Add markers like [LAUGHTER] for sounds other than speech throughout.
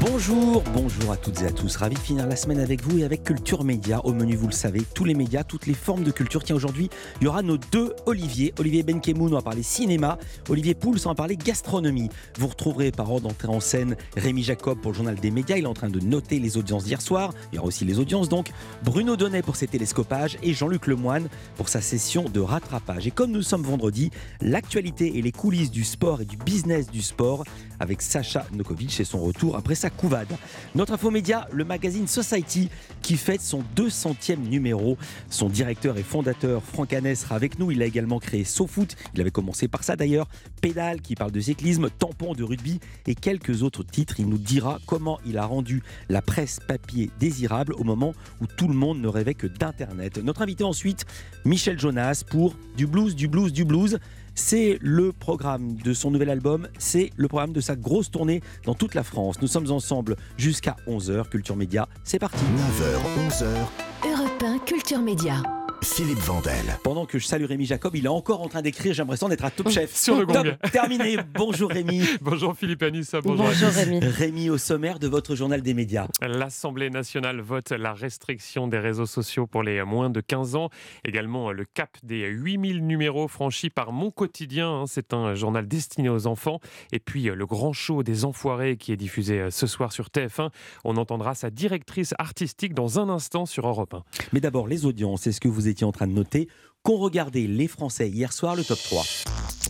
Bonjour, bonjour à toutes et à tous. Ravi de finir la semaine avec vous et avec Culture Média. Au menu, vous le savez, tous les médias, toutes les formes de culture. Tiens, aujourd'hui, il y aura nos deux Olivier. Olivier Benkemoun, on va parler cinéma. Olivier Pouls, on va parler gastronomie. Vous retrouverez par ordre d'entrée en scène Rémi Jacob pour le journal des médias. Il est en train de noter les audiences d'hier soir. Il y aura aussi les audiences donc. Bruno Donnet pour ses télescopages et Jean-Luc Lemoine pour sa session de rattrapage. Et comme nous sommes vendredi, l'actualité et les coulisses du sport et du business du sport avec Sacha Nokovic et son retour après sa couvade. Notre infomédia, le magazine Society, qui fête son 200e numéro. Son directeur et fondateur, Franck Hannes, sera avec nous. Il a également créé SoFoot. Il avait commencé par ça d'ailleurs. Pédale, qui parle de cyclisme, tampon de rugby et quelques autres titres. Il nous dira comment il a rendu la presse papier désirable au moment où tout le monde ne rêvait que d'Internet. Notre invité ensuite, Michel Jonas, pour du blues, du blues, du blues. C'est le programme de son nouvel album, c'est le programme de sa grosse tournée dans toute la France. Nous sommes ensemble jusqu'à 11h. Culture Média, c'est parti. 9h, 11h, Europe 1 Culture Média. Philippe Vandel. Pendant que je salue Rémi Jacob, il est encore en train d'écrire. J'ai l'impression d'être à Top [LAUGHS] Chef. Sur le gong. [LAUGHS] Terminé. Bonjour Rémi. Bonjour Philippe Anissa, bonjour, à Bonjour. Rémi. Rémi au sommaire de votre journal des médias. L'Assemblée nationale vote la restriction des réseaux sociaux pour les moins de 15 ans. Également le cap des 8000 numéros franchis par Mon Quotidien. hein, C'est un journal destiné aux enfants. Et puis le grand show des enfoirés qui est diffusé euh, ce soir sur TF1. On entendra sa directrice artistique dans un instant sur Europe 1. Mais d'abord, les audiences, c'est ce que vous étiez en train de noter. Qu'ont regardé les Français hier soir le top 3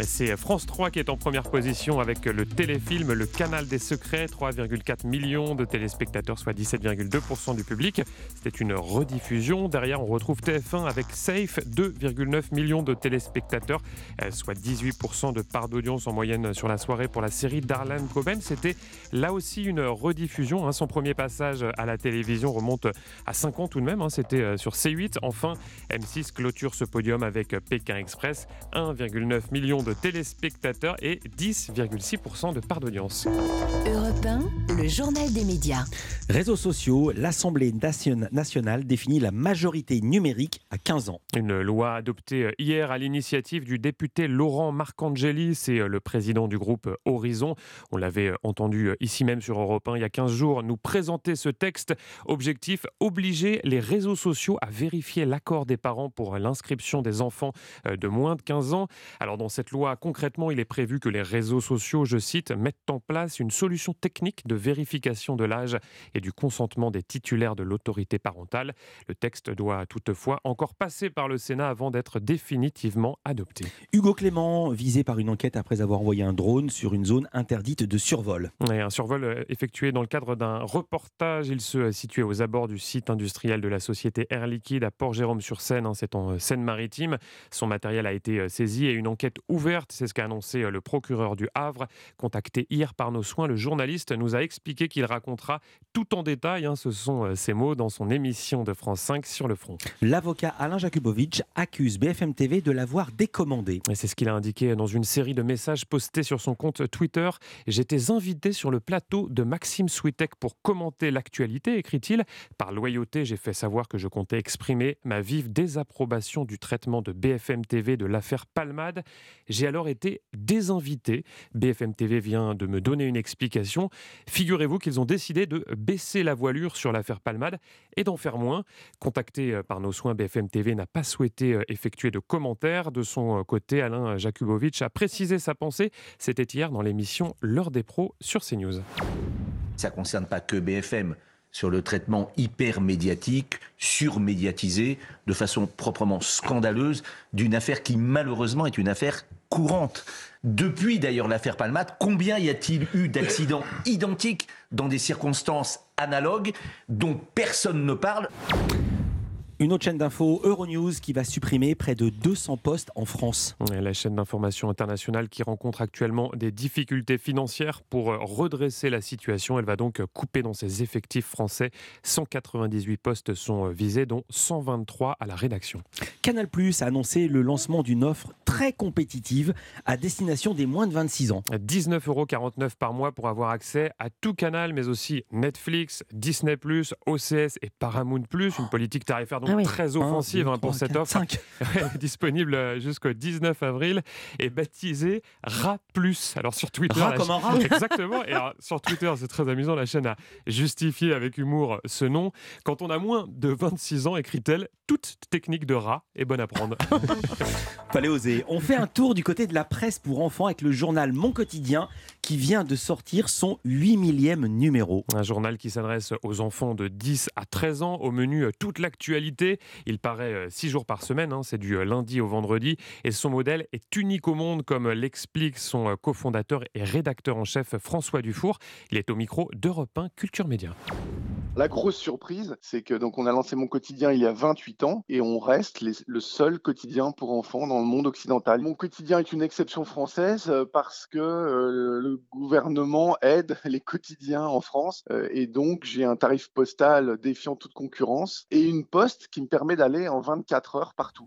Et C'est France 3 qui est en première position avec le téléfilm Le Canal des Secrets, 3,4 millions de téléspectateurs, soit 17,2% du public. C'était une rediffusion. Derrière, on retrouve TF1 avec Safe, 2,9 millions de téléspectateurs, euh, soit 18% de part d'audience en moyenne sur la soirée pour la série d'Arlan Coben. C'était là aussi une rediffusion. hein. Son premier passage à la télévision remonte à 5 ans tout de même. hein. C'était euh, sur C8. Enfin, M6 clôture ce podium avec Pékin Express, 1,9 million de téléspectateurs et 10,6% de part d'audience. Europe 1, le journal des médias. Réseaux sociaux, l'Assemblée nation- nationale définit la majorité numérique à 15 ans. Une loi adoptée hier à l'initiative du député Laurent Marcangeli, c'est le président du groupe Horizon. On l'avait entendu ici même sur Europe 1 il y a 15 jours nous présenter ce texte. Objectif, obliger les réseaux sociaux à vérifier l'accord des parents pour l'inscription des enfants euh, de moins de 15 ans. Alors dans cette loi, concrètement, il est prévu que les réseaux sociaux, je cite, mettent en place une solution technique de vérification de l'âge et du consentement des titulaires de l'autorité parentale. Le texte doit toutefois encore passer par le Sénat avant d'être définitivement adopté. Hugo Clément, visé par une enquête après avoir envoyé un drone sur une zone interdite de survol. Et un survol euh, effectué dans le cadre d'un reportage. Il se situait aux abords du site industriel de la société Air Liquide à Port-Jérôme-sur-Seine. hein, C'est en Son matériel a été euh, saisi et une enquête ouverte. C'est ce qu'a annoncé euh, le procureur du Havre. Contacté hier par nos soins, le journaliste nous a expliqué qu'il racontera tout en détail, hein, ce sont euh, ses mots, dans son émission de France 5 sur le front. L'avocat Alain Jakubowicz accuse BFM TV de l'avoir décommandé. C'est ce qu'il a indiqué dans une série de messages postés sur son compte Twitter. J'étais invité sur le plateau de Maxime Switek pour commenter l'actualité, écrit-il. Par loyauté, j'ai fait savoir que je comptais exprimer ma vive désapprobation du traitement de BFM TV de l'affaire Palmade. J'ai alors été désinvité. BFM TV vient de me donner une explication. Figurez-vous qu'ils ont décidé de baisser la voilure sur l'affaire Palmade et d'en faire moins. Contacté euh, par nos soins, BFM TV n'a pas souhaité euh, effectuer de commentaires. De son euh, côté, Alain Jakubowicz a précisé sa pensée. C'était hier dans l'émission L'heure des pros sur CNews. Ça ne concerne pas que BFM sur le traitement hyper médiatique, surmédiatisé, de façon proprement scandaleuse, d'une affaire qui malheureusement est une affaire courante. Depuis d'ailleurs l'affaire Palmade, combien y a-t-il eu d'accidents identiques dans des circonstances analogues dont personne ne parle? Une autre chaîne d'infos, Euronews, qui va supprimer près de 200 postes en France. Et La chaîne d'information internationale qui rencontre actuellement des difficultés financières pour euh, redresser la situation. Elle va donc euh, couper dans ses effectifs français. 198 postes sont euh, visés, dont 123 à la rédaction. Canal Plus a annoncé le lancement d'une offre très compétitive à destination des moins de 26 ans. 19,49 euros par mois pour avoir accès à tout canal, mais aussi Netflix, Disney+, OCS et Paramount+, une politique tarifaire donc Ah oui. très offensive hein, pour cette offre, cinq. [LAUGHS] Ouais, disponible euh, jusqu'au 19 avril et baptisée Rat Plus. Alors sur Twitter, Rat comme un rat. [LAUGHS] Exactement. Et alors, sur Twitter, c'est très amusant. La chaîne a justifié avec humour ce nom. Quand on a moins de 26 ans, écrit-elle, toute technique de rat est bonne à prendre. [LAUGHS] Fallait oser. On fait un tour du côté de la presse pour enfants avec le journal Mon Quotidien qui vient de sortir son 8 millième numéro. Un journal qui s'adresse aux enfants de 10 à 13 ans. Au menu, euh, toute l'actualité. Il paraît 6 jours par semaine. hein, c'est du euh, lundi au vendredi. Et son modèle est unique au monde, comme l'explique son euh, cofondateur et rédacteur en chef François Dufour. Il est au micro d'Europe 1 Culture Média. La grosse surprise, c'est que donc on a lancé mon quotidien il y a 28 ans et on reste le seul quotidien pour enfants dans le monde occidental. Mon quotidien est une exception française euh, parce que euh, le gouvernement aide [LAUGHS] les quotidiens en France euh, et donc j'ai un tarif postal défiant toute concurrence et une poste qui me permet d'aller en 24 heures partout.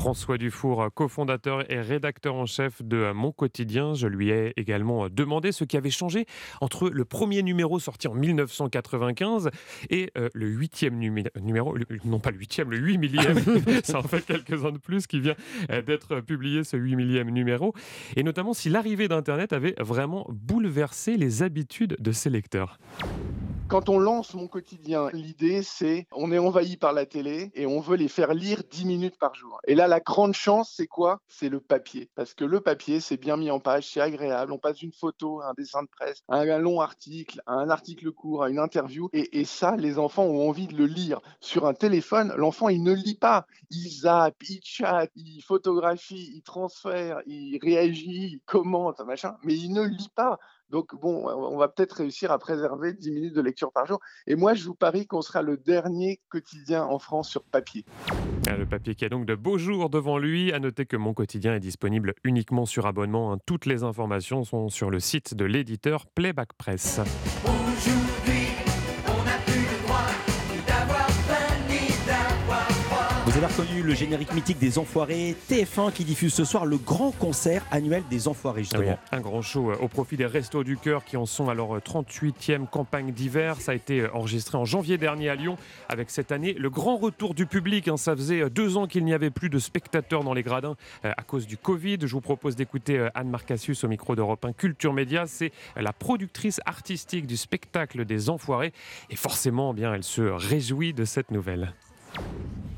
François Dufour, cofondateur et rédacteur en chef de Mon Quotidien. Je lui ai également demandé ce qui avait changé entre le premier numéro sorti en 1995 et euh, le huitième numé- numéro, non pas le huitième, le huit millième, [LAUGHS] ça en fait quelques-uns de plus qui vient euh, d'être publié, ce huit millième numéro, et notamment si l'arrivée d'Internet avait vraiment bouleversé les habitudes de ses lecteurs. Quand on lance mon quotidien, l'idée c'est on est envahi par la télé et on veut les faire lire 10 minutes par jour. Et là, la grande chance, c'est quoi? C'est le papier. Parce que le papier, c'est bien mis en page, c'est agréable. On passe d'une photo un dessin de presse, un long article, un article court, une interview. Et, et ça, les enfants ont envie de le lire. Sur un téléphone, l'enfant, il ne lit pas. Il zappe, il chatte, il photographie, il transfère, il réagit, il commente, machin. Mais il ne lit pas. Donc, bon, on va peut-être réussir à préserver 10 minutes de lecture par jour. Et moi, je vous parie qu'on sera le dernier quotidien en France sur papier. Ah, Le papier qui a donc de beaux jours devant lui. À noter que Mon Quotidien est disponible uniquement sur abonnement. hein. Toutes les informations sont sur le site de l'éditeur Playback Press. Vous avez reconnu le générique mythique des Enfoirés, TF1 qui diffuse ce soir le grand concert annuel des Enfoirés Ah oui, justement. un grand show euh, au profit des Restos du Cœur qui en sont à leur euh, 38e campagne d'hiver. Ça a été euh, enregistré en janvier dernier à Lyon avec cette année le grand retour du public. hein. Ça faisait euh, deux ans qu'il n'y avait plus de spectateurs dans les gradins euh, à cause du Covid. Je vous propose d'écouter euh, Anne Marcassius au micro d'Europe 1 Culture Média. C'est euh, la productrice artistique du spectacle des Enfoirés et forcément, eh bien, elle se réjouit de cette nouvelle.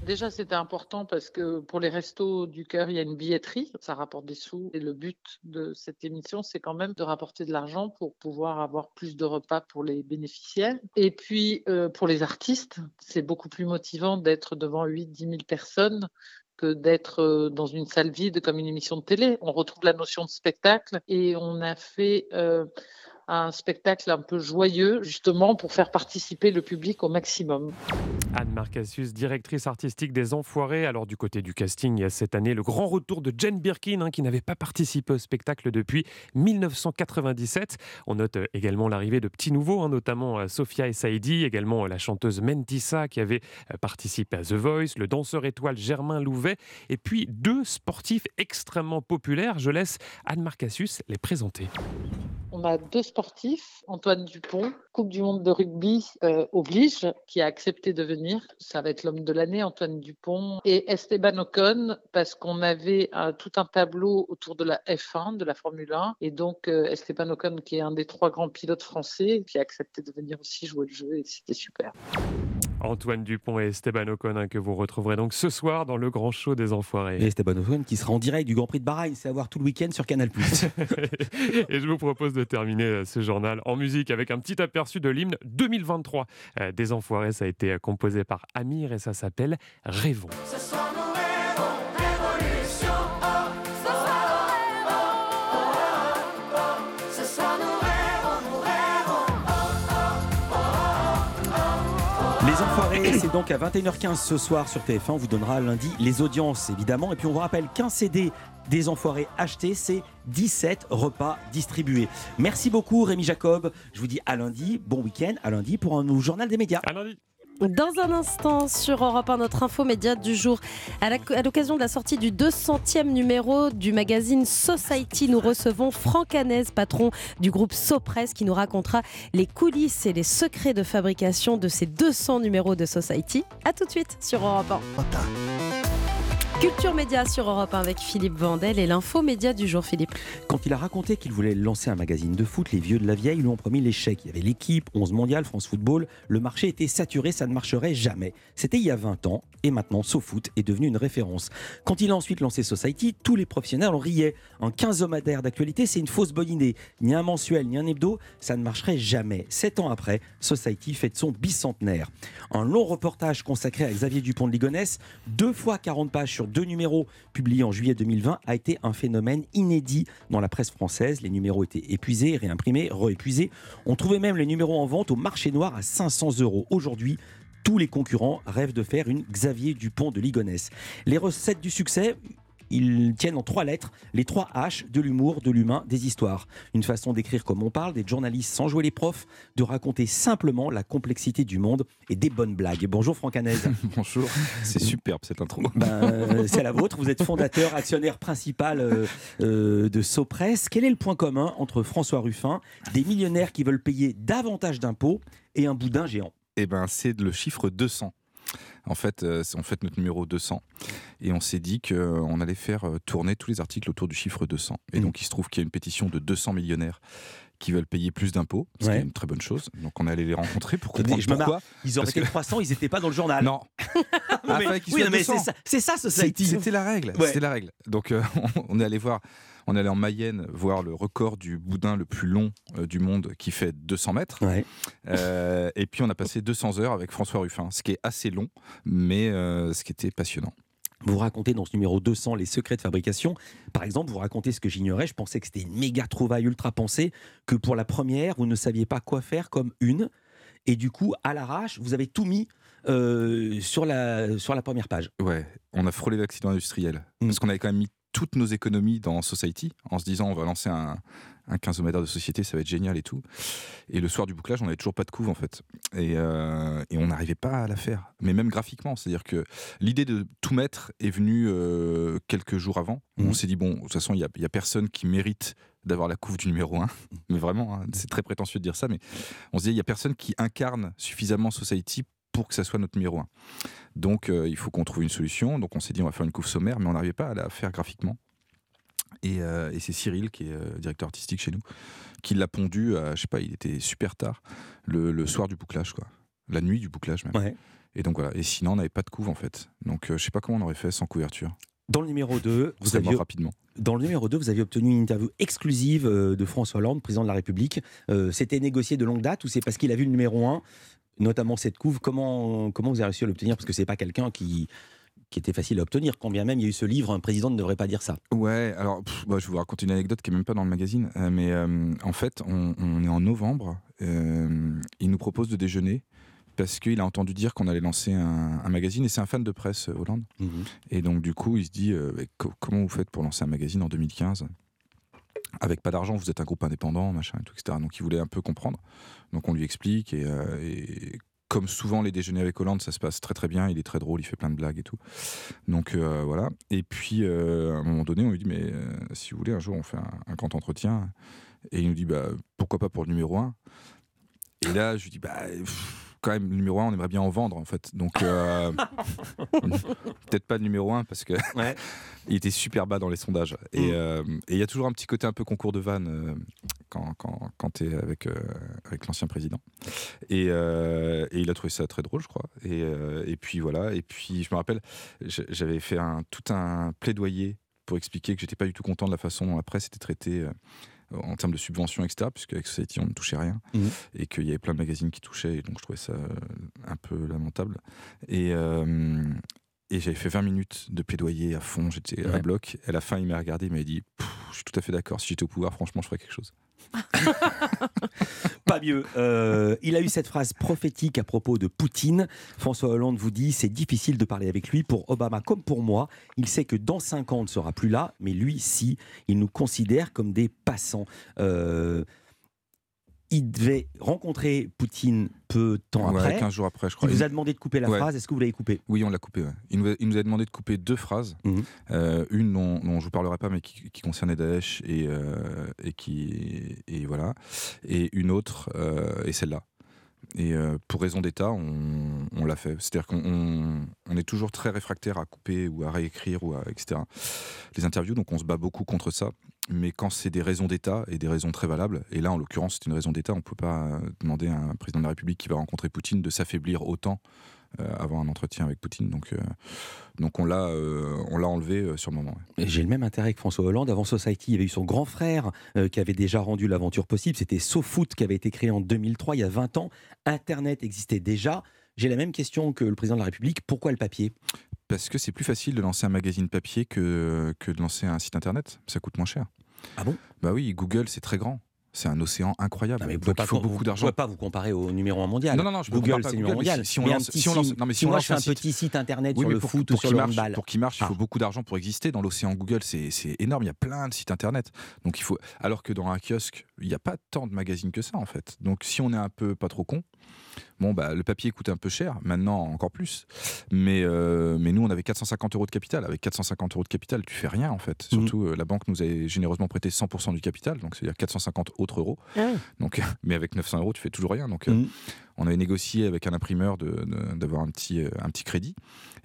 Déjà, c'était important parce que pour les restos du cœur, il y a une billetterie, ça rapporte des sous. Et le but de cette émission, c'est quand même de rapporter de l'argent pour pouvoir avoir plus de repas pour les bénéficiaires. Et puis, euh, pour les artistes, c'est beaucoup plus motivant d'être devant 8-10 000 personnes que d'être euh, dans une salle vide comme une émission de télé. On retrouve la notion de spectacle et on a fait euh, un spectacle un peu joyeux, justement, pour faire participer le public au maximum. Anne Marcassius, directrice artistique des Enfoirés. Alors du côté du casting, il y a cette année le grand retour de Jane Birkin, hein, qui n'avait pas participé au spectacle depuis 1997. On note euh, également l'arrivée de petits nouveaux, hein, notamment euh, Sophia et Saïdi, également euh, la chanteuse Mentissa qui avait participé à The Voice, le danseur étoile Germain Louvet, et puis deux sportifs extrêmement populaires. Je laisse Anne Marcassius les présenter. On a deux sportifs, Antoine Dupont, Coupe du Monde de rugby euh, oblige, qui a accepté de venir. Ça va être l'homme de l'année, Antoine Dupont. Et Esteban Ocon, parce qu'on avait tout un tableau autour de la F1, de la Formule 1. Et donc, euh, Esteban Ocon, qui est un des trois grands pilotes français, qui a accepté de venir aussi jouer le jeu. Et c'était super. Antoine Dupont et Esteban Ocon, hein, que vous retrouverez donc ce soir dans le grand show des Enfoirés. Et Esteban Ocon qui sera en direct du Grand Prix de Bahreïn, c'est à voir tout le week-end sur Canal+. [LAUGHS] et je vous propose de terminer euh, ce journal en musique avec un petit aperçu de l'hymne 2023 euh, des Enfoirés. Ça a été euh, composé par Amir et ça s'appelle Rêvons. Les Enfoirés, c'est donc à 21h15 ce soir sur TF1. On vous donnera lundi les audiences, évidemment. Et puis on vous rappelle qu'un CD des Enfoirés acheté, c'est 17 repas distribués. Merci beaucoup Rémi Jacob. Je vous dis à lundi, bon week-end, à lundi pour un nouveau journal des médias. À lundi. Dans un instant, sur Europe 1, notre info média du jour, à l'occasion de la sortie du 200e numéro du magazine Society, nous recevons Franck Hanez, patron du groupe Sopress, qui nous racontera les coulisses et les secrets de fabrication de ces 200 numéros de Society. A tout de suite sur Europe 1. Culture Média sur Europe 1 avec Philippe Vandel et l'info média du jour, Philippe. Quand il a raconté qu'il voulait lancer un magazine de foot, les vieux de la vieille lui ont promis l'échec. Il y avait l'équipe, 11 mondial, France Football. Le marché était saturé, ça ne marcherait jamais. C'était il y a 20 ans et maintenant SoFoot est devenu une référence. Quand il a ensuite lancé Society, tous les professionnels en riaient. Un 15 homadaire d'actualité, c'est une fausse bonne idée. Ni un mensuel, ni un hebdo, ça ne marcherait jamais. Sept ans après, Society fête son bicentenaire. Un long reportage consacré à Xavier Dupont de Ligonnès, deux fois 40 pages sur deux numéros publiés en juillet 2020 a été un phénomène inédit dans la presse française. Les numéros étaient épuisés, réimprimés, réépuisés. On trouvait même les numéros en vente au marché noir à 500 euros. Aujourd'hui, tous les concurrents rêvent de faire une Xavier Dupont de Ligonnès. Les recettes du succès, ils tiennent en trois lettres les trois H de l'humour, de l'humain, des histoires. Une façon d'écrire comme on parle, des journalistes sans jouer les profs, de raconter simplement la complexité du monde et des bonnes blagues. Bonjour Franck Hanez. [LAUGHS] Bonjour, c'est superbe cette intro. Ben, euh, c'est la vôtre, vous êtes fondateur, actionnaire principal euh, euh, de Sopress. Quel est le point commun entre François Ruffin, des millionnaires qui veulent payer davantage d'impôts et un boudin géant? Eh ben, c'est le chiffre 200. En fait, euh, c'est en fait notre numéro 200. Et on s'est dit qu'on euh, allait faire euh, tourner tous les articles autour du chiffre 200. Et mm. donc, il se trouve qu'il y a une pétition de 200 millionnaires qui veulent payer plus d'impôts, ce qui est une très bonne chose. Donc on allait les rencontrer pour comprendre pourquoi. Ils auraient été 300, ils n'étaient pas dans le journal. Non. [LAUGHS] ah, mais, oui, mais c'est ça, ça C'était la règle. C'était la règle. Donc [LAUGHS] on est allé voir on allait en Mayenne voir le record du boudin le plus long euh, du monde qui fait 200 mètres. Euh, et puis on a passé 200 heures avec François Ruffin, ce qui est assez long, mais euh, ce qui était passionnant. Vous racontez dans ce numéro 200 les secrets de fabrication. Par exemple, vous racontez ce que j'ignorais. Je pensais que c'était une méga trouvaille ultra pensée, que pour la première, vous ne saviez pas quoi faire comme une. Et du coup, à l'arrache, vous avez tout mis sur, la, sur la première page. Ouais, on a frôlé l'accident industriel. Mm. Parce qu'on avait quand même mis toutes nos économies dans Society en se disant on va lancer un, un 15 de société, ça va être génial et tout. Et le soir du bouclage, on n'avait toujours pas de couve en fait. Et, euh, et on n'arrivait pas à la faire. Mais même graphiquement, c'est-à-dire que l'idée de tout mettre est venue euh, quelques jours avant. On mhm. s'est dit, bon, de toute façon, il n'y a, a, personne qui mérite d'avoir la couve du numéro 1. [LAUGHS] mais vraiment, hein, c'est très prétentieux de dire ça. Mais on se dit, il n'y a personne qui incarne suffisamment Society pour que ça soit notre numéro 1. Donc euh, il faut qu'on trouve une solution. Donc on s'est dit on va faire une couve sommaire, mais on n'arrivait pas à la faire graphiquement. Et, euh, c'est Cyril, qui est euh, directeur artistique chez nous, qui l'a pondu, à, je sais pas, il était super tard, le, soir du bouclage, quoi. La nuit du bouclage même. Et donc voilà. Et sinon, on n'avait pas de couve en fait. Donc je sais pas comment on aurait fait sans couverture. Dans le numéro 2, vous aviez, rapidement. Dans le numéro 2, vous aviez obtenu une interview exclusive de François Hollande, président de la République. C'était négocié de longue date ou c'est parce qu'il a vu le numéro 1 notamment cette couve? Comment, comment vous avez réussi à l'obtenir? Parce que c'est pas quelqu'un qui, qui était facile à obtenir. Quand bien même il y a eu ce livre, un président ne devrait pas dire ça. Ouais, alors bah, je vous raconter une anecdote qui est même pas dans le magazine, euh, mais euh, en fait, on, est en novembre. Euh, il nous propose de déjeuner parce qu'il a entendu dire qu'on allait lancer un, magazine et c'est un fan de presse Hollande. Mhm. Et donc du coup, il se dit comment vous faites pour lancer un magazine en 2015 avec pas d'argent, vous êtes un groupe indépendant, machin, et tout, etc. Donc il voulait un peu comprendre. Donc on lui explique et, euh, comme souvent les déjeuners avec Hollande, ça se passe très très bien. Il est très drôle, il fait plein de blagues et tout. Donc euh, voilà. Et puis euh, à un moment donné, on lui dit mais si vous voulez, un jour on fait un, grand entretien. Et il nous dit bah pourquoi pas pour le numéro 1 Et là je lui dis bah quand même, le numéro 1, on aimerait bien en vendre, en fait. Donc, euh, [LAUGHS] peut-être pas le numéro 1 parce que [LAUGHS] il était super bas dans les sondages. Mm. Euh, et il y a toujours un petit côté un peu concours de vannes euh, quand, quand, quand tu es avec, avec l'ancien président. Et, et, il a trouvé ça très drôle, je crois. Et, et puis voilà. Et puis, je me rappelle, j'avais fait un, tout un plaidoyer pour expliquer que j'étais pas du tout content de la façon dont la presse était traitée en termes de subventions, etc., puisque avec Society, on ne touchait rien, mhm. et qu'il y avait plein de magazines qui touchaient, et donc je trouvais ça euh, un peu lamentable. Et, euh, et j'avais fait 20 minutes de plaidoyer à fond, j'étais à bloc. À la fin, il m'a regardé, il m'a dit Je suis tout à fait d'accord, si j'étais au pouvoir, franchement, je ferais quelque chose. [LAUGHS] Pas mieux. Euh, il a eu cette phrase prophétique à propos de Poutine. François Hollande vous dit c'est difficile de parler avec lui. Pour Obama comme pour moi, il sait que dans 5 ans, on ne sera plus là, mais lui, si. Il nous considère comme des passants. Euh, il devait rencontrer Poutine peu de temps Ouais, après. 15 jours après, je Il crois. vous a demandé de couper la Ouais. phrase. Est-ce que vous l'avez coupée? Oui, on l'a coupé. ouais. Il, nous a, il nous a demandé de couper deux phrases. Mhm. Euh, une dont, dont je vous parlerai pas, mais qui, qui concernait Daesh et, euh, et qui et voilà. Et une autre euh, et celle-là. Et euh, pour raison d'État, on, on l'a fait. C'est-à-dire qu'on on- on est toujours très réfractaire à couper ou à réécrire ou à etc. Les interviews, donc on se bat beaucoup contre ça. Mais quand c'est des raisons d'État et des raisons très valables, et là en l'occurrence c'est une raison d'État, on ne peut pas euh, demander à un président de la République qui va rencontrer Poutine de s'affaiblir autant euh, avant un entretien avec Poutine. Donc, euh, donc on l'a euh, enlevé sur le moment. J'ai le même intérêt que François Hollande. Avant Society, il y avait eu son grand frère qui avait déjà rendu l'aventure possible. C'était SoFoot qui avait été créé en 2003, il y a 20 ans. Internet existait déjà. J'ai la même question que le président de la République. Pourquoi le papier? Parce que c'est plus facile de lancer un magazine papier que, que de lancer un site internet. Ça coûte moins cher. Ah bon? Bah oui, Google c'est très grand. C'est un océan incroyable. Non, mais Donc il faut beaucoup d'argent. pouvez pas vous comparer au numéro 1 mondial. Non, non, non, je Google, c'est numéro mondial. si- si on lance- si on lance- site- non, mais si si on moi lance je fais un, site- petit site internet Oui, sur le pour, foot pour ou sur le marche, handball. pour qu'il marche, il Ah. faut beaucoup d'argent pour exister. Dans l'océan Google, c'est c'est énorme. Il y a plein de sites internet. Donc il faut. Alors que dans un kiosque, il n'y a pas tant de magazines que ça en fait. Donc si on est un peu pas trop con, bon bah le papier coûte un peu cher. Maintenant encore plus. Mais euh, mais nous on avait 450 euros de capital. Avec 450 euros de capital, tu fais rien en fait. Mhm. Surtout euh, la banque nous a généreusement prêté 100% du capital, donc c'est-à-dire 450 autres euros. Ah. Donc [LAUGHS] mais avec 900 euros, tu fais toujours rien. Donc euh, Mhm. on avait négocié avec un imprimeur d'avoir un petit, un petit crédit.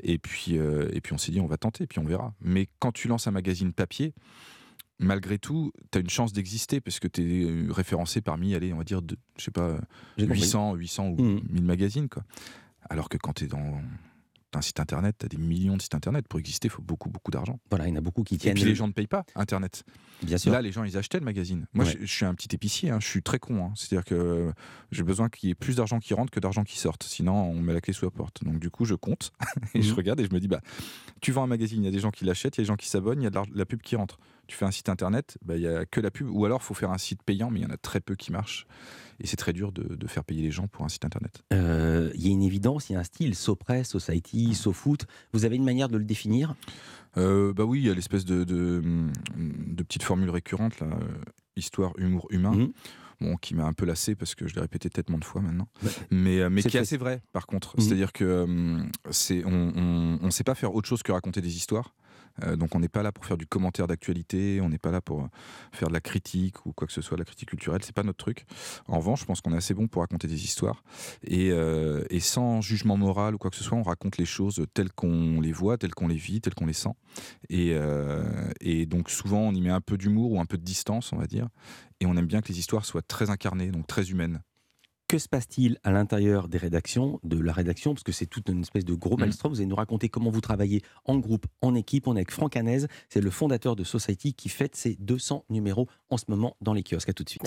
Et puis, et puis on s'est dit, on va tenter, puis on verra. Mais quand tu lances un magazine papier, malgré tout, tu as une chance d'exister parce que tu es référencé parmi, allez, on va dire, de, je sais pas, J'ai compris. 800, 800 ou Mhm. 1000 magazines. Quoi. Alors que quand tu es dans un site internet, tu as des millions de sites internet. Pour exister, il faut beaucoup, beaucoup d'argent. Voilà, il y en a beaucoup qui Et tiennent. puis les gens ne payent pas Internet. Bien sûr. Là, les gens, ils achetaient le magazine. Moi, Ouais. je, je suis un petit épicier, hein, je suis très con. hein. C'est-à-dire que euh, j'ai besoin qu'il y ait plus d'argent qui rentre que d'argent qui sorte. Sinon, on met la clé sous la porte. Donc, du coup, je compte [LAUGHS] et je Mhm. regarde et je me dis, bah, tu vends un magazine, il y a des gens qui l'achètent, il y a des gens qui s'abonnent, il y a de la, la pub qui rentre. Tu fais un site internet, bah, il y a que la pub. Ou alors, il faut faire un site payant, mais il y en a très peu qui marchent. Et c'est très dur de, de faire payer les gens pour un site internet. Euh, Il y a une évidence, il y a un style, SoPress, Society, SoFoot. Vous avez une manière de le définir? Euh, bah oui, il y a l'espèce de, de, de petite formule récurrente, là, euh, histoire, humour, humain. Mhm. Bon, qui m'a un peu lassé parce que je l'ai répété tellement de fois maintenant. Ouais. Mais, mais qui est assez vrai, par contre. Mhm. C'est-à-dire que c'est, on ne sait pas faire autre chose que raconter des histoires. Euh, donc on n'est pas là pour faire du commentaire d'actualité, on n'est pas là pour euh, faire de la critique ou quoi que ce soit, de la critique culturelle, c'est pas notre truc. En revanche, je pense qu'on est assez bon pour raconter des histoires et, euh, sans jugement moral ou quoi que ce soit, on raconte les choses telles qu'on les voit, telles qu'on les vit, telles qu'on les sent. Et, et donc souvent on y met un peu d'humour ou un peu de distance, on va dire. Et on aime bien que les histoires soient très incarnées, donc très humaines. Que se passe-t-il à l'intérieur des rédactions, de la rédaction? Parce que c'est toute une espèce de gros Mhm. maelstrom. Vous allez nous raconter comment vous travaillez en groupe, en équipe. On est avec Franck Hanez, c'est le fondateur de Society qui fête ses 200 numéros en ce moment dans les kiosques. À tout de suite.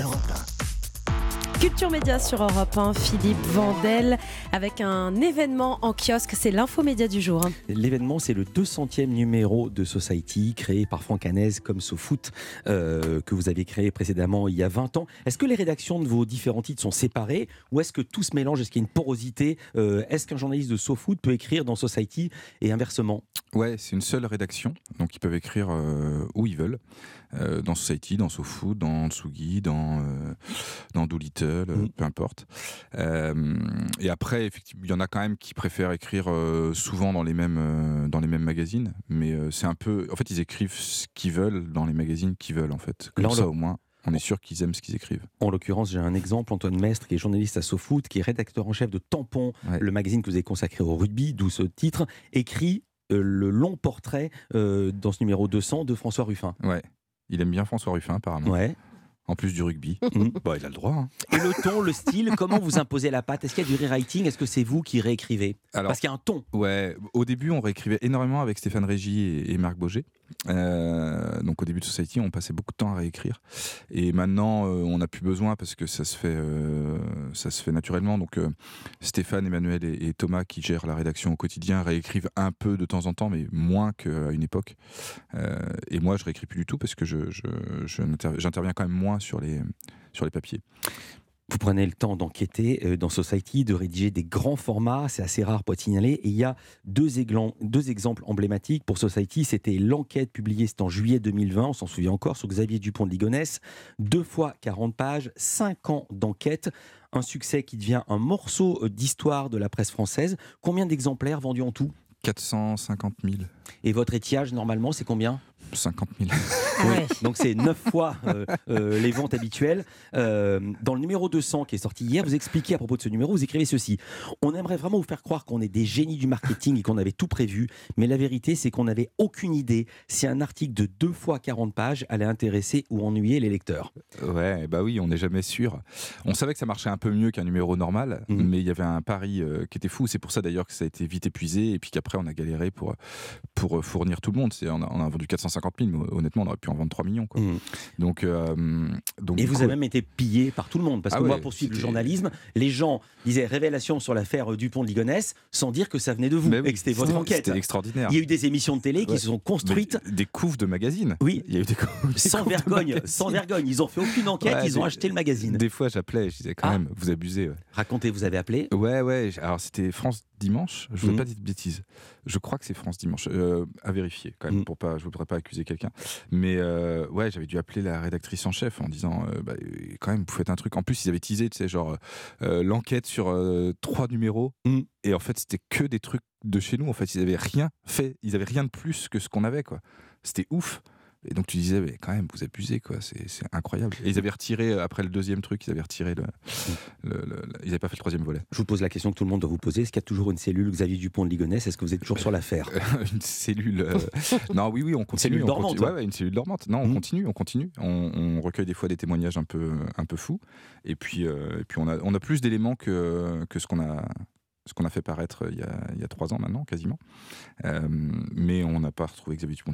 Culture Média sur Europe 1, Philippe Vandel, avec un événement en kiosque, c'est l'infomédia du jour. hein. L'événement, c'est le 200e numéro de Society, créé par Franck Hanez comme SoFoot, euh, que vous avez créé précédemment il y a 20 ans. Est-ce que les rédactions de vos différents titres sont séparées ou est-ce que tout se mélange Est-ce qu'il y a une porosité Euh, Est-ce qu'un journaliste de SoFoot peut écrire dans Society et inversement? Ouais, c'est une seule rédaction, donc ils peuvent écrire euh, où ils veulent, euh, dans Society, dans SoFood, dans Tsugi, dans, euh, dans Doolittle, euh, Mhm. peu importe. Et après, effectivement, il y en a quand même qui préfèrent écrire souvent dans les mêmes, dans les mêmes magazines, mais c'est un peu... En fait, ils écrivent ce qu'ils veulent dans les magazines qu'ils veulent, en fait. Comme Là, ça, au moins, on est sûr qu'ils aiment ce qu'ils écrivent. En l'occurrence, j'ai un exemple, Antoine Mestre, qui est journaliste à SoFoot, qui est rédacteur en chef de Tampon, Ouais. le magazine que vous avez consacré au rugby, d'où ce titre, écrit euh, le long portrait euh, dans ce numéro 200 de François Ruffin. Ouais. Il aime bien François Ruffin, apparemment. Ouais. En plus du rugby. [LAUGHS] Mhm. bah, il a le droit. hein. Et le ton, le style, comment vous imposez la patte? Est-ce qu'il y a du rewriting? Est-ce que c'est vous qui réécrivez? Alors, Parce qu'il y a un ton. Ouais, au début, on réécrivait énormément avec Stéphane Régis et, et Marc Boger. Euh, donc, au début de Society, on passait beaucoup de temps à réécrire. Et maintenant, euh, on n'a plus besoin parce que ça se fait, euh, ça se fait naturellement. Donc, Stéphane, Emmanuel et, Thomas, qui gèrent la rédaction au quotidien, réécrivent un peu de temps en temps, mais moins qu'à une époque. Et moi, je réécris plus du tout parce que j'interviens quand même moins sur les, sur les papiers. Vous prenez le temps d'enquêter euh, dans Society, de rédiger des grands formats, c'est assez rare pour être signalé. Et il y a deux, exemples emblématiques pour Society. C'était l'enquête publiée, c'était en juillet 2020, on s'en souvient encore, sur Xavier Dupont de Ligonnès. Deux fois 40 pages, cinq ans d'enquête. Un succès qui devient un morceau euh, d'histoire de la presse française. Combien d'exemplaires vendus en tout? 450 000. Et votre étiage, normalement, c'est combien? 50 000. Ah ouais. Donc c'est 9 fois euh, euh, les ventes habituelles. Euh, dans le numéro 200 qui est sorti hier, vous expliquez à propos de ce numéro, vous écrivez ceci. On aimerait vraiment vous faire croire qu'on est des génies du marketing et qu'on avait tout prévu, mais la vérité c'est qu'on n'avait aucune idée si un article de 2 fois 40 pages allait intéresser ou ennuyer les lecteurs. Ouais, bah oui, on n'est jamais sûr. On savait que ça marchait un peu mieux qu'un numéro normal, Mhm. mais il y avait un pari euh, qui était fou. C'est pour ça d'ailleurs que ça a été vite épuisé et puis qu'après on a galéré pour, pour fournir tout le monde. On a, on a vendu 450 000, mais honnêtement on aurait pu en vendre 3 millions. Quoi. Donc, euh, donc Et vous coup- avez même été pillé par tout le monde. Parce que Ah moi, ouais, pour suivre le journalisme, les gens disaient révélation sur l'affaire Dupont de Ligonnès sans dire que ça venait de vous Mais et que c'était votre enquête. C'était extraordinaire. Il y a eu des émissions de télé qui se sont construites Mais des couves de magazines. Oui. Il y a eu des, couves- des sans couves vergogne, sans vergogne. Ils ont fait aucune enquête, Ouais, ils ont acheté le magazine. Des fois, j'appelais je disais quand Ah. même, vous abusez. Racontez, vous avez appelé? Ouais, ouais. Alors, c'était France Dimanche. Je ne veux Mhm. pas dire de bêtises. Je crois que c'est France Dimanche. Euh, à vérifier, quand même, Mhm. pour pas, je ne voudrais pas accuser quelqu'un. Mais euh, ouais, j'avais dû appeler la rédactrice en chef en disant euh, bah, quand même, vous faites un truc. En plus, ils avaient teasé, tu sais, genre l'enquête sur trois numéros. Mhm. Et en fait, c'était que des trucs de chez nous. En fait, ils avaient rien fait. Ils avaient rien de plus que ce qu'on avait, quoi. C'était ouf. Et donc tu disais, mais quand même, vous abusez, quoi. C'est c'est incroyable. Et ils avaient retiré, euh, après le deuxième truc, ils avaient retiré le. le- le- le- ils n'avaient pas fait le troisième volet. Je vous pose la question que tout le monde doit vous poser. Est-ce qu'il y a toujours une cellule Xavier Dupont de Ligonnès? Est-ce que vous êtes toujours sur l'affaire? [LAUGHS] Une cellule. euh, [LAUGHS] non, oui, oui, on continue. cellule on dormante, continue. ouais. Ouais, ouais, une cellule dormante. Non, on Mhm. continue, on continue. On, on recueille des fois des témoignages un peu, un peu fous. Et puis, euh, et puis on, a, on a plus d'éléments que, que ce qu'on a. Ce qu'on a fait paraître il y a, il y a trois ans maintenant, quasiment. Euh, mais on n'a pas retrouvé Xavier Dupont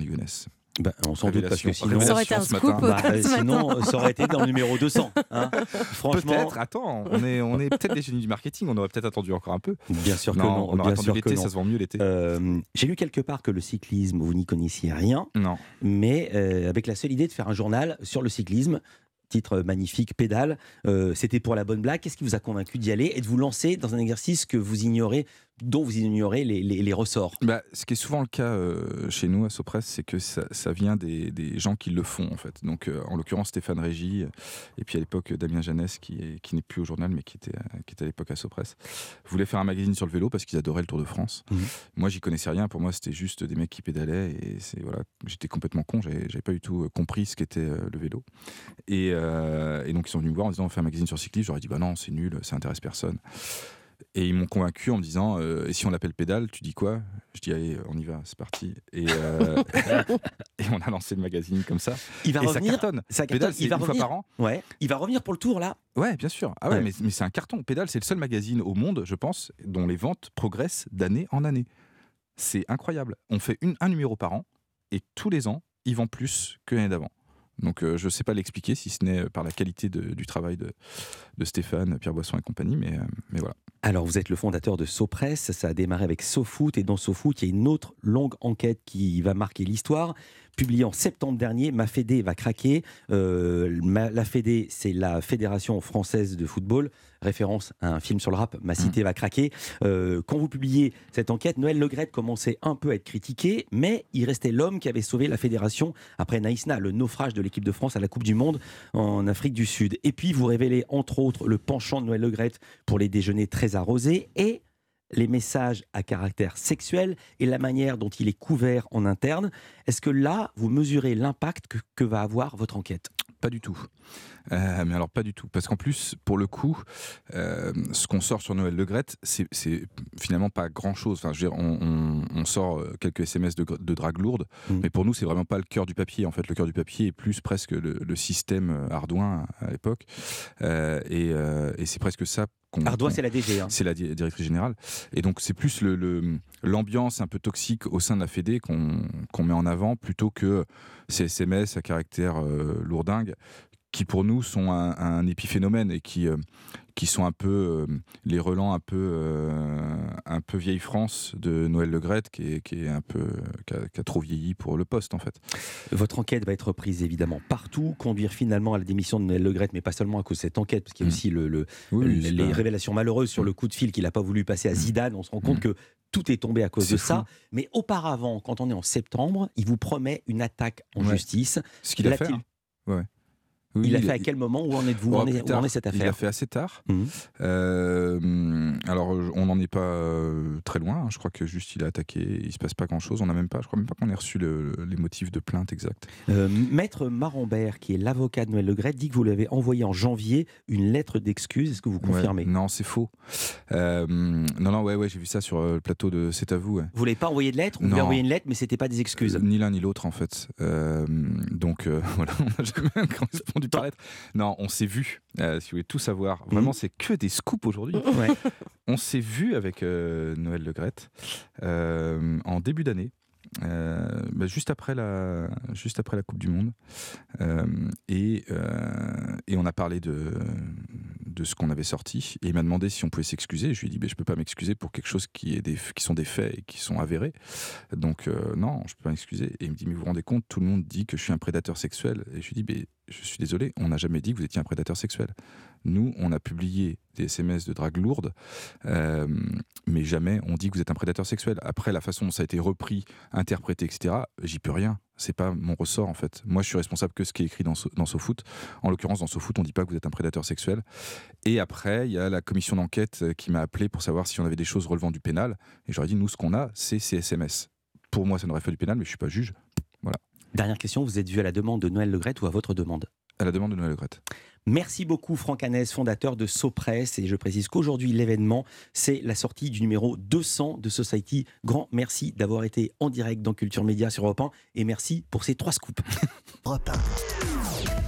Ben, On s'en doute parce que sinon, Ça aurait été un ce scoop matin. bah, [LAUGHS] ce matin. sinon ça aurait été dans le numéro 200. hein. [LAUGHS] Franchement, Peut-être, attends, on est, on est peut-être des génies du marketing, on aurait peut-être attendu encore un peu. bien sûr que non, on aurait attendu sûr que l'été, ça se vend mieux l'été. Euh, J'ai lu quelque part que le cyclisme, vous n'y connaissiez rien, non. mais euh, avec la seule idée de faire un journal sur le cyclisme, titre magnifique, pédale, euh, c'était pour la bonne blague. Qu'est-ce qui vous a convaincu d'y aller et de vous lancer dans un exercice que vous ignorez, dont vous ignorez les, les- les ressorts Bah, ce qui est souvent le cas euh, chez nous à Sopress, c'est que ça, ça vient des, des gens qui le font en fait. Donc euh, en l'occurrence Stéphane Régis, euh, et puis à l'époque Damien Jeannès, qui, est- qui n'est plus au journal mais qui était, euh, qui était à l'époque à Sopress, voulaient faire un magazine sur le vélo parce qu'ils adoraient le Tour de France. Mhm. Moi j'y connaissais rien, pour moi c'était juste des mecs qui pédalaient et c'est voilà, j'étais complètement con, j'avais j'avais pas du tout compris ce qu'était le vélo. Et, et donc ils sont venus me voir en disant on fait un magazine sur cyclisme, j'aurais dit bah non c'est nul, ça intéresse personne. Et ils m'ont convaincu en me disant euh, Et si on l'appelle pédale, tu dis quoi? Je dis Allez, on y va, c'est parti. Et, euh, [LAUGHS] et on a lancé le magazine comme ça. Il va et ça revenir. cartonne. ça Pédale, cartonne, c'est il va une fois par an. Ouais, il va revenir pour le tour là. Ouais, bien sûr. Ah ouais, Ouais. mais, mais c'est un carton. Pédale, c'est le seul magazine au monde, je pense, dont les ventes progressent d'année en année. C'est incroyable. On fait une, un numéro par an et tous les ans, ils vendent plus que l'année d'avant. Donc euh, je ne sais pas l'expliquer, si ce n'est euh, par la qualité du travail de, Stéphane, Pierre Boisson et compagnie, mais, euh, mais voilà. Alors, vous êtes le fondateur de SoPress. Ça a démarré avec SoFoot. Et dans SoFoot, il y a une autre longue enquête qui va marquer l'histoire. Publiée en septembre dernier, Ma Fédé va craquer. Euh, ma- la Fédé, c'est la Fédération française de football. Référence à un film sur le rap, Ma Cité va craquer. Euh, quand vous publiez cette enquête, Noël Legrette commençait un peu à être critiqué, mais il restait l'homme qui avait sauvé la fédération après Naïsna, le naufrage de l'équipe de France à la Coupe du Monde en Afrique du Sud. Et puis, vous révélez entre autres le penchant de Noël Legrette pour les déjeuners très arrosés et les messages à caractère sexuel et la manière dont il est couvert en interne. Est-ce que là, vous mesurez l'impact que, que va avoir votre enquête? Pas du tout. Euh, mais alors pas du tout. Parce qu'en plus, pour le coup, euh, ce qu'on sort sur Noël Legrette, c'est c'est finalement pas grand-chose. Enfin, je veux dire, on, on- on sort euh, quelques SMS de, drague lourde, Mhm. mais pour nous, c'est vraiment pas le cœur du papier. En fait, le cœur du papier est plus presque le, le système Ardouin à, à l'époque. Euh, et et c'est presque ça. Ardois, c'est la DG. hein. c'est la di- directrice générale. Et donc, c'est plus le- le- l'ambiance un peu toxique au sein de la Fédé qu'on qu'on met en avant plutôt que ces SMS à caractère euh, lourdingue qui pour nous sont un, un épiphénomène et qui, euh, qui sont un peu euh, les relents un peu, euh, un peu vieille France de Noël Le Graët, qui est, qui est un peu qui a, qui a trop vieilli pour le poste en fait. Votre enquête va être prise évidemment partout, conduire finalement à la démission de Noël Le Graët, mais pas seulement à cause de cette enquête, parce qu'il y a Mm. aussi le, le- Oui, oui, les pas- révélations malheureuses sur le coup de fil qu'il n'a pas voulu passer à Zidane. On se rend compte Mm. que tout est tombé à cause de fou. ça. Mais auparavant, quand on est en septembre, il vous promet une attaque en Ouais. justice. Ce qu'il a fait. Hein. Ouais. Oui, il a il fait a- à quel moment Où en êtes-vous Où en est, plus où tard. en est cette Il l'a affaire fait assez tard. Mhm. Euh, alors, on n'en est pas euh, très loin. hein. Je crois que juste il a attaqué. Il se passe pas grand-chose. On n'a même pas. Je crois même pas qu'on ait reçu le- les motifs de plainte exacts. Euh, Maître Marambert, qui est l'avocat de Noël Le Graët, dit que vous l'avez envoyé en janvier une lettre d'excuse. Est-ce que vous confirmez? Ouais. Non, c'est faux. Euh, non, non, ouais, ouais, j'ai vu ça sur le plateau de C'est à vous. ouais. Vous l'avez pas envoyé de lettre? Vous lui avez envoyé une lettre, mais c'était pas des excuses. Ni l'un ni l'autre en fait. Donc [LAUGHS] voilà, on n'a jamais [LAUGHS] correspondu Non, on s'est vu. euh, si vous voulez tout savoir, vraiment, c'est que des scoops aujourd'hui. Ouais. On s'est vu avec euh, Noël Le Graët euh, en début d'année. Euh, bah, juste après la juste après la Coupe du Monde. Euh, et, euh, et on a parlé de de ce qu'on avait sorti. Et il m'a demandé si on pouvait s'excuser. Je lui ai dit ben, je peux pas m'excuser pour quelque chose qui est des qui sont des faits et qui sont avérés. Donc non je peux pas m'excuser. Et il me dit mais vous vous rendez compte tout le monde dit que je suis un prédateur sexuel. Et je lui dis mais je suis désolé on n'a jamais dit que vous étiez un prédateur sexuel nous on a publié des SMS de drague lourde euh, mais jamais on dit que vous êtes un prédateur sexuel. Après, la façon dont ça a été repris, interprété, etc., j'y peux rien. C'est pas mon ressort en fait. Moi, je suis responsable que ce qui est écrit dans, So- dans SoFoot. En l'occurrence, dans SoFoot, on dit pas que vous êtes un prédateur sexuel. Et après, il y a la commission d'enquête euh, qui m'a appelé pour savoir si on avait des choses relevant du pénal. Et j'aurais dit, nous, ce qu'on a, c'est ces SMS. Pour moi, ça n'aurait fait du pénal, mais je suis pas juge. Dernière question, vous êtes vu à la demande de Noël Le Graët ou à votre demande? À la demande de Noël Le Graët. Merci beaucoup Franck Hanès, fondateur de Sopress. Et je précise qu'aujourd'hui, l'événement, c'est la sortie du numéro 200 de Society. Grand merci d'avoir été en direct dans Culture Média sur Europe 1. Et merci pour ces trois scoops. [LAUGHS] Europe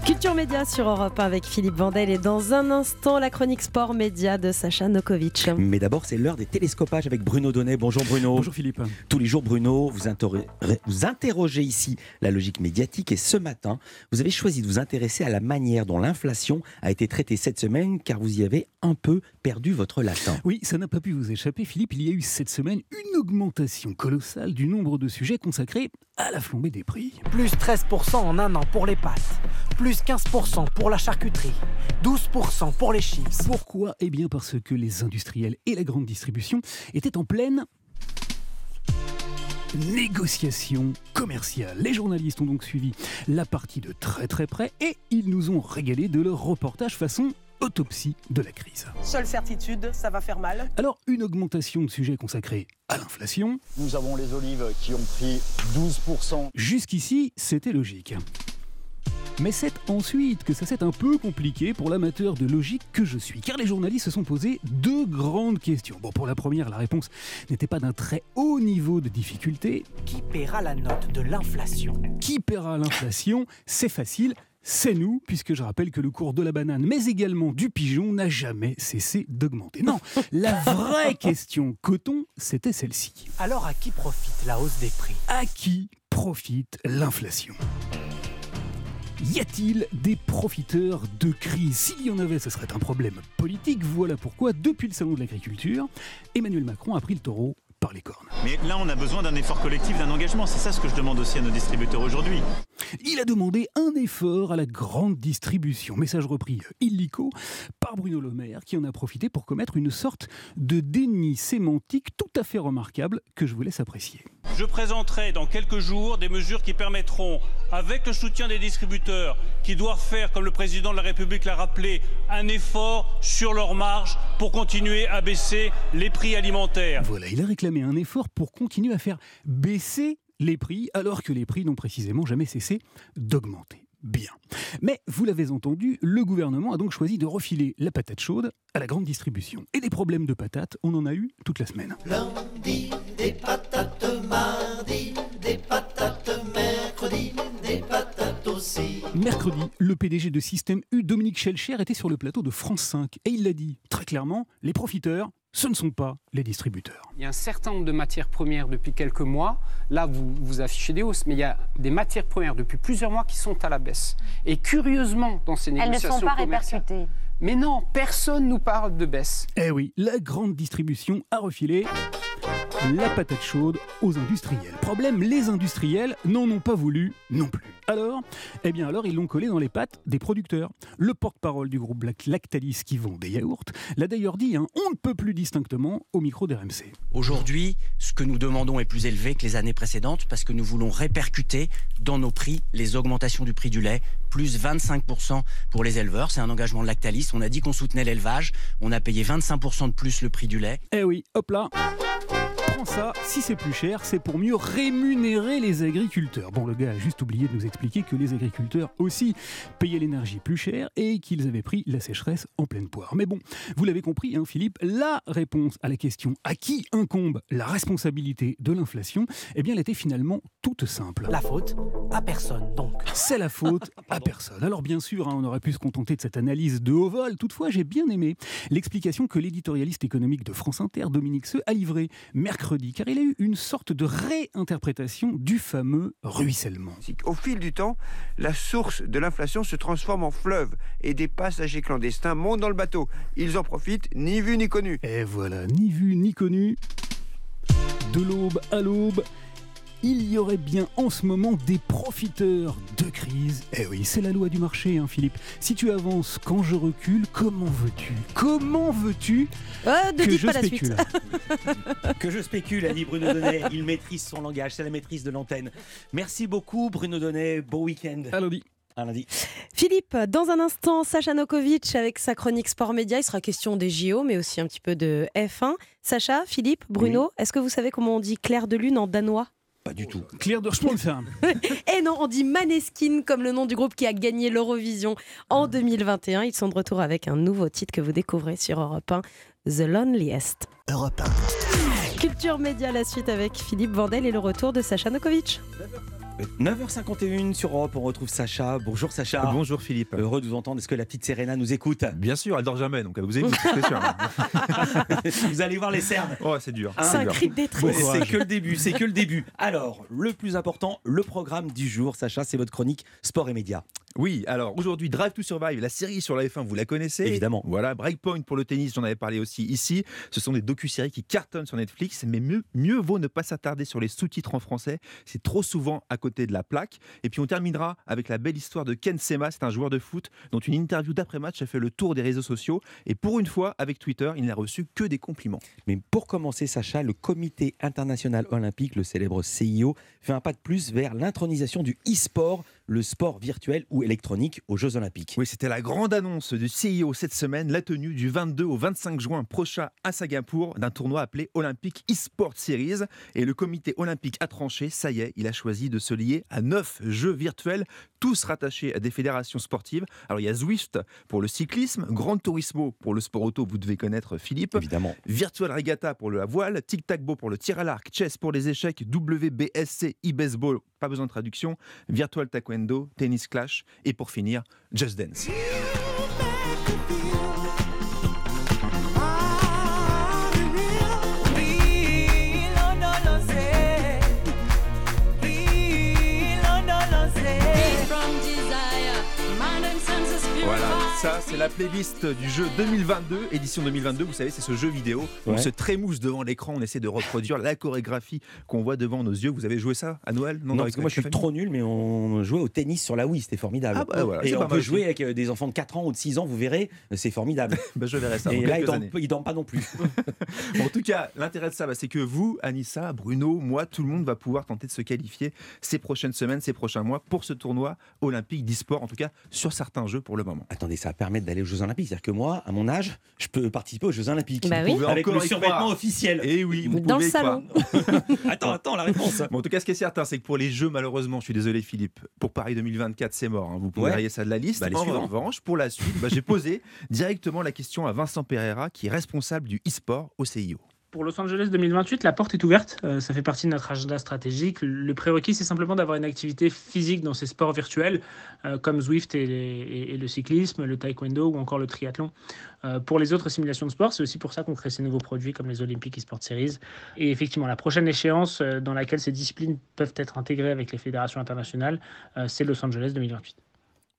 Culture Média sur Europe 1 avec Philippe Vandel et dans un instant la chronique sport média de Sacha Nokovic. Mais d'abord, c'est l'heure des télescopages avec Bruno Donnet. Bonjour Bruno. Bonjour Philippe. Tous les jours, Bruno, vous, interro- vous interrogez ici la logique médiatique et ce matin, vous avez choisi de vous intéresser à la manière dont l'inflation a été traitée cette semaine car vous y avez un peu perdu votre latin. Oui, ça n'a pas pu vous échapper Philippe, il y a eu cette semaine une augmentation colossale du nombre de sujets consacrés à la flambée des prix. Plus 13% en un an pour les pâtes, plus 15% pour la charcuterie, 12% pour les chips. Pourquoi Eh bien parce que les industriels et la grande distribution étaient en pleine négociation commerciale. Les journalistes ont donc suivi la partie de très très près et ils nous ont régalé de leur reportage façon autopsie de la crise. Seule certitude, ça va faire mal. Alors, une augmentation de sujets consacrés à l'inflation, Nous avons les olives qui ont pris 12%. Jusqu'ici, c'était logique. Mais c'est ensuite que ça s'est un peu compliqué pour l'amateur de logique que je suis, car les journalistes se sont posés deux grandes questions. Bon, pour la première, la réponse n'était pas d'un très haut niveau de difficulté. Qui paiera la note de l'inflation? Qui paiera l'inflation? C'est facile. C'est nous, puisque je rappelle que le cours de la banane, mais également du pigeon, n'a jamais cessé d'augmenter. Non, [LAUGHS] la vraie question coton, c'était celle-ci. Alors à qui profite la hausse des prix? À qui profite l'inflation? Y a-t-il des profiteurs de crise? S'il y en avait, ce serait un problème politique. Voilà pourquoi, depuis le Salon de l'Agriculture, Emmanuel Macron a pris le taureau par les cornes. Mais là, on a besoin d'un effort collectif, d'un engagement. C'est ça ce que je demande aussi à nos distributeurs aujourd'hui. Il a demandé un effort à la grande distribution. Message repris illico par Bruno Le Maire, qui en a profité pour commettre une sorte de déni sémantique tout à fait remarquable que je vous laisse apprécier. Je présenterai dans quelques jours des mesures qui permettront, avec le soutien des distributeurs, qui doivent faire, comme le président de la République l'a rappelé, un effort sur leurs marges pour continuer à baisser les prix alimentaires. Voilà, il a réclamé un effort pour continuer à faire baisser les prix, alors que les prix n'ont précisément jamais cessé d'augmenter. Bien. Mais vous l'avez entendu, le gouvernement a donc choisi de refiler la patate chaude à la grande distribution. Et des problèmes de patates, on en a eu toute la semaine. Lundi, des patates, mardi, des patates, mercredi, des patates aussi. Mercredi, le PDG de Système U, Dominique Schelcher, était sur le plateau de France 5 et il l'a dit très clairement les profiteurs, ce ne sont pas les distributeurs. Il y a un certain nombre de matières premières depuis quelques mois. Là, vous, vous affichez des hausses, mais il y a des matières premières depuis plusieurs mois qui sont à la baisse. Et curieusement, dans ces Elles ne négociations sont pas commerciales- répercutées. Mais non, personne nous parle de baisse. Eh oui, la grande distribution a refilé la patate chaude aux industriels. Problème, les industriels n'en ont pas voulu non plus. Alors, eh bien alors ils l'ont collé dans les pattes des producteurs. Le porte-parole du groupe Lac- Lactalis qui vend des yaourts l'a d'ailleurs dit, hein, on ne peut plus distinctement au micro d'RMC. Aujourd'hui, ce que nous demandons est plus élevé que les années précédentes parce que nous voulons répercuter dans nos prix les augmentations du prix du lait, plus 25% pour les éleveurs. C'est un engagement de Lactalis. On a dit qu'on soutenait l'élevage. On a payé 25% de plus le prix du lait. Eh oui, hop là Ça, si c'est plus cher, c'est pour mieux rémunérer les agriculteurs. Bon, le gars a juste oublié de nous expliquer que les agriculteurs aussi payaient l'énergie plus cher et qu'ils avaient pris la sécheresse en pleine poire. Mais bon, vous l'avez compris, hein, Philippe, la réponse à la question à qui incombe la responsabilité de l'inflation, eh bien, elle était finalement toute simple. La faute à personne, donc. C'est la faute [LAUGHS] à personne. Alors bien sûr, hein, on aurait pu se contenter de cette analyse de haut vol. Toutefois, j'ai bien aimé l'explication que l'éditorialiste économique de France Inter, Dominique Seux, a livrée mercredi, car il a eu une sorte de réinterprétation du fameux ruissellement. Au fil du temps, la source de l'inflation se transforme en fleuve et des passagers clandestins montent dans le bateau. Ils en profitent, ni vu ni connu. Et voilà, ni vu ni connu. De l'aube à l'aube, il y aurait bien en ce moment des profiteurs de crise. Eh oui, c'est la loi du marché, hein, Philippe. Si tu avances quand je recule, comment veux-tu Comment veux-tu Euh, ne que je pas la spécule? [LAUGHS] Que je spécule, a dit Bruno Donnet. Il maîtrise son langage, c'est la maîtrise de l'antenne. Merci beaucoup, Bruno Donnet. Bon week-end. À lundi. À lundi. Philippe, dans un instant, Sacha Nokovic avec sa chronique Sport Média. Il sera question des JO, mais aussi un petit peu de F1. Sacha, Philippe, Bruno, est-ce que vous savez comment on dit clair de lune en danois? Pas du tout. Claire de Sponsor. Eh non, on dit Maneskin comme le nom du groupe qui a gagné l'Eurovision en 2021. Ils sont de retour avec un nouveau titre que vous découvrez sur Europe 1, The Loneliest. Europe Culture Média, la suite avec Philippe Vandel et le retour de Sacha Nokovic. 9h51 sur Europe, on retrouve Sacha. Bonjour Sacha. Bonjour Philippe. Heureux de vous entendre. Est-ce que la petite Serena nous écoute? Bien sûr, elle dort jamais, donc elle vous écoute, c'est sûr. [LAUGHS] Vous allez voir les cernes. Oh, c'est dur. Hein C'est un dur. cri de détresse. C'est que le début, c'est que le début. Alors, le plus important, le programme du jour, Sacha, c'est votre chronique sport et médias. Oui, alors aujourd'hui, Drive to Survive, la série sur la F1, vous la connaissez Évidemment. Voilà, Breakpoint pour le tennis, j'en avais parlé aussi ici. Ce sont des docu-séries qui cartonnent sur Netflix, mais mieux, mieux vaut ne pas s'attarder sur les sous-titres en français. C'est trop souvent à côté de la plaque. Et puis on terminera avec la belle histoire de Ken Sema, c'est un joueur de foot dont une interview d'après-match a fait le tour des réseaux sociaux. Et pour une fois, avec Twitter, il n'a reçu que des compliments. Mais pour commencer, Sacha, le Comité international olympique, le célèbre CIO, fait un pas de plus vers l'intronisation du e-sport, le sport virtuel ou électronique aux Jeux olympiques. Oui, c'était la grande annonce du CIO cette semaine, la tenue du 22 au 25 juin prochain à Singapour d'un tournoi appelé Olympic eSport Series. Et le comité olympique a tranché, ça y est, il a choisi de se lier à neuf jeux virtuels, tous rattachés à des fédérations sportives. Alors il y a Zwift pour le cyclisme, Grand Turismo pour le sport auto, vous devez connaître Philippe. Évidemment. Virtual Regatta pour la voile, Tic Tac Bo pour le tir à l'arc, Chess pour les échecs, WBSC e-baseball, pas besoin de traduction, Virtual Taekwondo, Tennis Clash et pour finir, Just Dance. La playlist du jeu 2022, édition 2022. Vous savez, c'est ce jeu vidéo on se trémousse devant l'écran, on essaie de reproduire la chorégraphie qu'on voit devant nos yeux. Vous avez joué ça à Noël? Non, parce que moi je suis trop nul, mais on jouait au tennis sur la Wii, c'était formidable. Ah bah voilà, et on peut jouer aussi. avec euh, des enfants de 4 ans ou de 6 ans, vous verrez, c'est formidable. [LAUGHS] Bah, je verrai ça et là, ils dorment, années. ils dorment pas non plus. [LAUGHS] En tout cas, l'intérêt de ça, bah, c'est que vous, Anissa, Bruno, moi, tout le monde va pouvoir tenter de se qualifier ces prochaines semaines, ces prochains mois pour ce tournoi olympique d'e-sport, en tout cas sur certains jeux pour le moment. Attendez, ça va permettre d'aller aux Jeux Olympiques. C'est-à-dire que moi, à mon âge, je peux participer aux Jeux Olympiques. Bah Vous pouvez Avec le survêtement officiel. Et oui, vous Dans pouvez le salon. [LAUGHS] Attends, attends, la réponse. Bon, en tout cas, ce qui est certain, c'est que pour les Jeux, malheureusement, je suis désolé, Philippe, pour Paris 2024, c'est mort. hein. Vous pouvez Ouais. rayer ça de la liste. Bah, en suivants. revanche, pour la suite, bah, j'ai posé [LAUGHS] directement la question à Vincent Pereira, qui est responsable du e-sport au CIO. Pour Los Angeles 2028, la porte est ouverte. Euh, ça fait partie de notre agenda stratégique. Le prérequis, c'est simplement d'avoir une activité physique dans ces sports virtuels, euh, comme Zwift et, le cyclisme, le taekwondo ou encore le triathlon. Euh, pour les autres simulations de sport, c'est aussi pour ça qu'on crée ces nouveaux produits comme les Olympic eSport Series. Et effectivement, la prochaine échéance dans laquelle ces disciplines peuvent être intégrées avec les fédérations internationales, c'est Los Angeles 2028.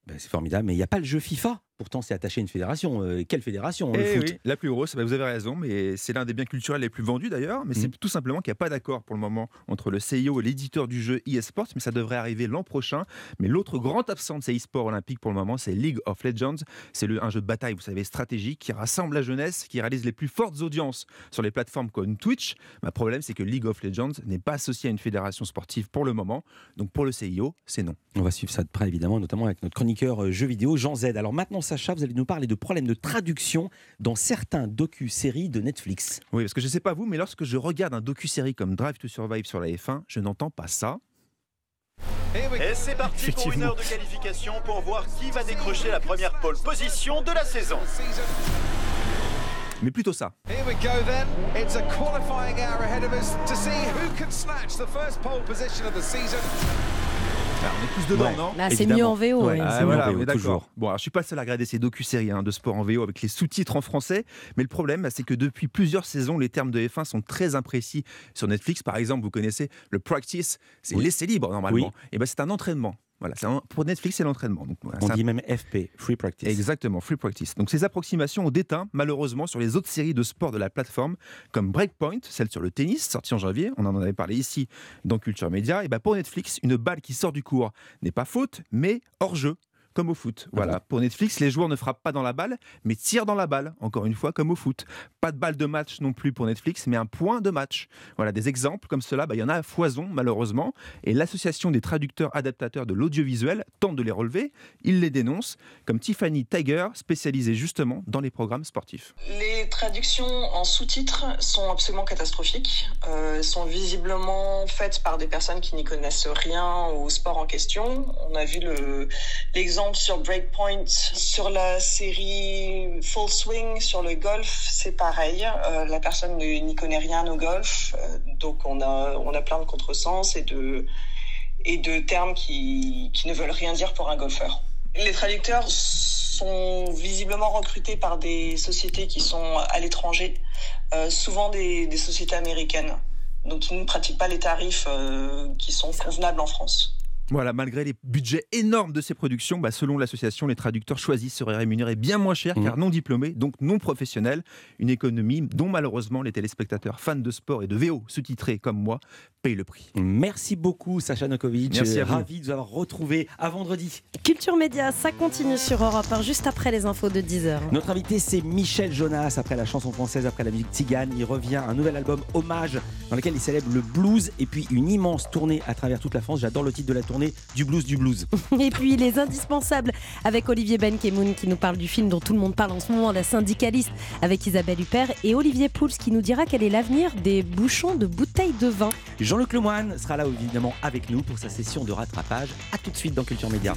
Ben, c'est formidable, mais il n'y a pas le jeu FIFA. Pourtant, c'est attaché à une fédération. Euh, quelle fédération le Eh foot oui, la plus grosse, bah, vous avez raison, mais c'est l'un des biens culturels les plus vendus d'ailleurs. Mais Mhm. c'est tout simplement qu'il n'y a pas d'accord pour le moment entre le CIO et l'éditeur du jeu eSports, mais ça devrait arriver l'an prochain. Mais l'autre grand absent de ces e-sports olympiques pour le moment, c'est League of Legends. C'est le- un jeu de bataille, vous savez, stratégique, qui rassemble la jeunesse, qui réalise les plus fortes audiences sur les plateformes comme Twitch. Le problème, c'est que League of Legends n'est pas associé à une fédération sportive pour le moment. Donc pour le CIO, c'est non. On va suivre ça de près, évidemment, notamment avec notre chroniqueur euh, jeux vidéo, Jean Z. Alors maintenant, Sacha, vous allez nous parler de problèmes de traduction dans certains docu-séries de Netflix. Oui, parce que je ne sais pas vous, mais lorsque je regarde un docu-série comme Drive to Survive sur la F1, je n'entends pas ça. Et c'est parti pour une heure de qualification pour voir qui va décrocher la première pole position de la saison. Mais plutôt ça. Alors, on est tous dedans, Ouais. non Bah, c'est mieux en VO, ouais. Ah, C'est mieux voilà, en VO, on est d'accord. toujours. Bon, alors, je suis pas le seul à regarder ces docu-séries hein, de sport en VO avec les sous-titres en français, mais le problème, c'est que depuis plusieurs saisons, les termes de F1 sont très imprécis sur Netflix. Par exemple, vous connaissez le practice, c'est Oui. laisser libre normalement. Oui. Et ben c'est un entraînement. Voilà, un- pour Netflix, c'est l'entraînement. Voilà, On un- dit même FP, Free Practice. Exactement, free practice. Donc ces approximations ont déteint malheureusement sur les autres séries de sport de la plateforme, comme Breakpoint, celle sur le tennis, sortie en janvier, on en avait parlé ici dans Culture Média. Et ben pour Netflix, une balle qui sort du cours n'est pas faute, mais hors jeu. Comme au foot. Voilà. Pour Netflix, les joueurs ne frappent pas dans la balle, mais tirent dans la balle. Encore une fois, comme au foot. Pas de balle de match non plus pour Netflix, mais un point de match. Voilà, des exemples comme cela, bah, il y en a à foison, malheureusement. Et l'association des traducteurs adaptateurs de l'audiovisuel tente de les relever. Ils les dénoncent, comme Tiffany Tiger, spécialisée justement dans les programmes sportifs. Les traductions en sous-titres sont absolument catastrophiques. Euh, elles sont visiblement faites par des personnes qui n'y connaissent rien au sport en question. On a vu le- sur Breakpoint, sur la série Full Swing, sur le golf, c'est pareil. Euh, la personne ne- n'y connaît rien au golf, euh, donc on a, plein de contresens et de, et de termes qui, ne veulent rien dire pour un golfeur. Les traducteurs sont visiblement recrutés par des sociétés qui sont à l'étranger, euh, souvent des, des sociétés américaines, donc qui ne pratiquent pas les tarifs qui sont convenables en France. Voilà, malgré les budgets énormes de ces productions, bah, selon l'association, les traducteurs choisis seraient rémunérés bien moins cher car non diplômés, donc non professionnels. Une économie dont malheureusement les téléspectateurs fans de sport et de VO sous-titrés comme moi payent le prix. Merci beaucoup, Sacha Nokovic. Merci à vous. Ravi de vous avoir retrouvé à vendredi. Culture Média, ça continue sur Europe 1, juste après les infos de 10h. Notre invité, c'est Michel Jonas. Après la chanson française, après la musique tzigane, il revient un nouvel album hommage dans lequel il célèbre le blues et puis une immense tournée à travers toute la France. J'adore le titre de la tournée, du blues du blues. [LAUGHS] Et puis les indispensables avec Olivier Benkemoun qui nous parle du film dont tout le monde parle en ce moment, La syndicaliste avec Isabelle Huppert et Olivier Pouls qui nous dira quel est l'avenir des bouchons de bouteilles de vin. Jean-Luc Lemoine sera là évidemment avec nous pour sa session de rattrapage. A tout de suite dans Culture Média.